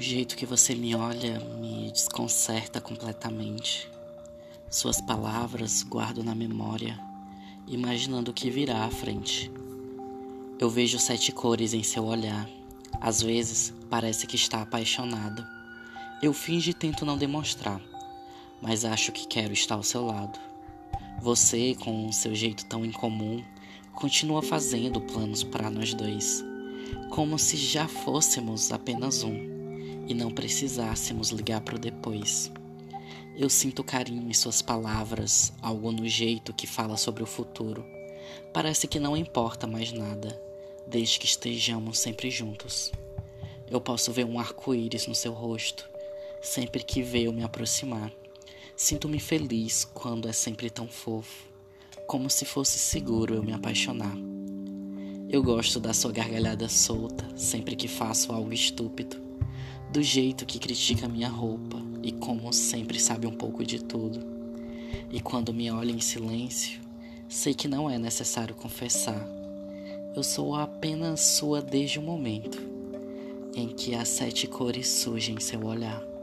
jeito que você me olha me desconcerta completamente. Suas palavras guardo na memória, imaginando o que virá à frente. Eu vejo sete cores em seu olhar. Às vezes parece que está apaixonado. Eu finge e tento não demonstrar, mas acho que quero estar ao seu lado. Você, com seu jeito tão incomum, continua fazendo planos para nós dois, como se já fôssemos apenas um e não precisássemos ligar para o depois. Eu sinto carinho em suas palavras, algo no jeito que fala sobre o futuro. Parece que não importa mais nada, desde que estejamos sempre juntos. Eu posso ver um arco-íris no seu rosto, sempre que vê eu me aproximar. Sinto-me feliz quando é sempre tão fofo, como se fosse seguro eu me apaixonar. Eu gosto da sua gargalhada solta sempre que faço algo estúpido, do jeito que critica minha roupa e como sempre sabe um pouco de tudo. E quando me olha em silêncio, sei que não é necessário confessar. Eu sou apenas sua desde o momento em que as sete cores surgem em seu olhar.